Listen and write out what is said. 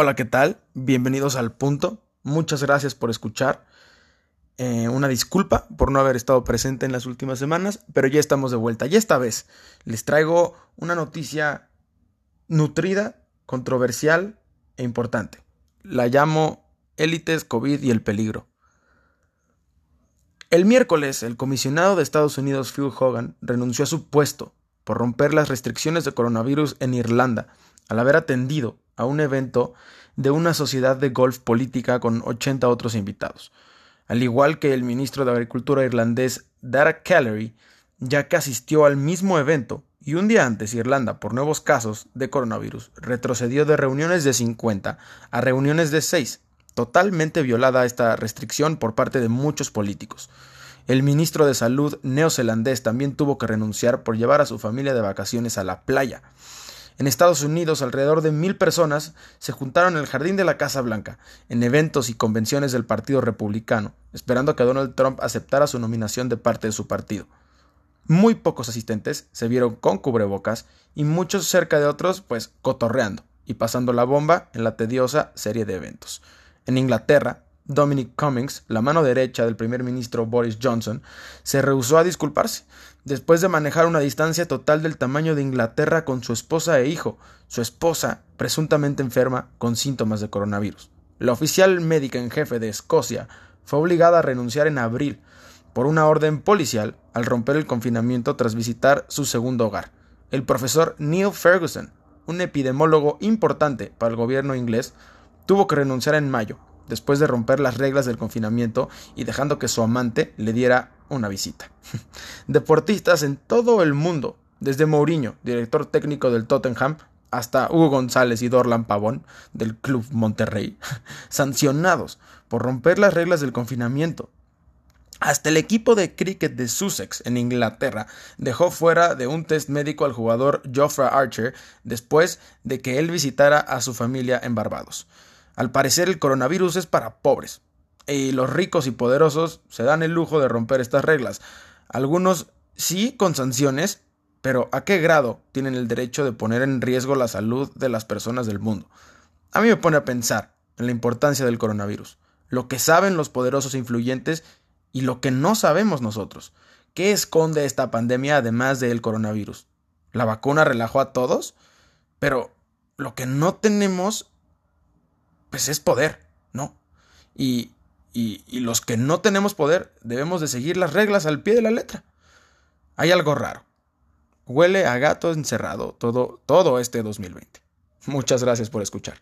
Hola, ¿qué tal? Bienvenidos al punto. Muchas gracias por escuchar. Eh, una disculpa por no haber estado presente en las últimas semanas, pero ya estamos de vuelta. Y esta vez les traigo una noticia nutrida, controversial e importante. La llamo Élites, COVID y el peligro. El miércoles, el comisionado de Estados Unidos Phil Hogan renunció a su puesto por romper las restricciones de coronavirus en Irlanda al haber atendido a un evento de una sociedad de golf política con 80 otros invitados. Al igual que el ministro de Agricultura irlandés Dara Callery, ya que asistió al mismo evento y un día antes Irlanda, por nuevos casos de coronavirus, retrocedió de reuniones de 50 a reuniones de 6, totalmente violada esta restricción por parte de muchos políticos. El ministro de Salud neozelandés también tuvo que renunciar por llevar a su familia de vacaciones a la playa. En Estados Unidos, alrededor de mil personas se juntaron en el jardín de la Casa Blanca, en eventos y convenciones del Partido Republicano, esperando que Donald Trump aceptara su nominación de parte de su partido. Muy pocos asistentes se vieron con cubrebocas y muchos cerca de otros, pues, cotorreando y pasando la bomba en la tediosa serie de eventos. En Inglaterra, Dominic Cummings, la mano derecha del primer ministro Boris Johnson, se rehusó a disculparse, después de manejar una distancia total del tamaño de Inglaterra con su esposa e hijo, su esposa presuntamente enferma con síntomas de coronavirus. La oficial médica en jefe de Escocia fue obligada a renunciar en abril por una orden policial al romper el confinamiento tras visitar su segundo hogar. El profesor Neil Ferguson, un epidemólogo importante para el gobierno inglés, tuvo que renunciar en mayo después de romper las reglas del confinamiento y dejando que su amante le diera una visita. Deportistas en todo el mundo, desde Mourinho, director técnico del Tottenham, hasta Hugo González y Dorlan Pavón, del Club Monterrey, sancionados por romper las reglas del confinamiento. Hasta el equipo de cricket de Sussex en Inglaterra dejó fuera de un test médico al jugador Geoffrey Archer después de que él visitara a su familia en Barbados. Al parecer el coronavirus es para pobres, y los ricos y poderosos se dan el lujo de romper estas reglas. Algunos sí con sanciones, pero ¿a qué grado tienen el derecho de poner en riesgo la salud de las personas del mundo? A mí me pone a pensar en la importancia del coronavirus, lo que saben los poderosos influyentes y lo que no sabemos nosotros. ¿Qué esconde esta pandemia además del coronavirus? ¿La vacuna relajó a todos? Pero lo que no tenemos pues es poder, ¿no? Y, y, y, los que no tenemos poder debemos de seguir las reglas al pie de la letra. Hay algo raro. Huele a gato encerrado todo, todo este 2020. Muchas gracias por escuchar.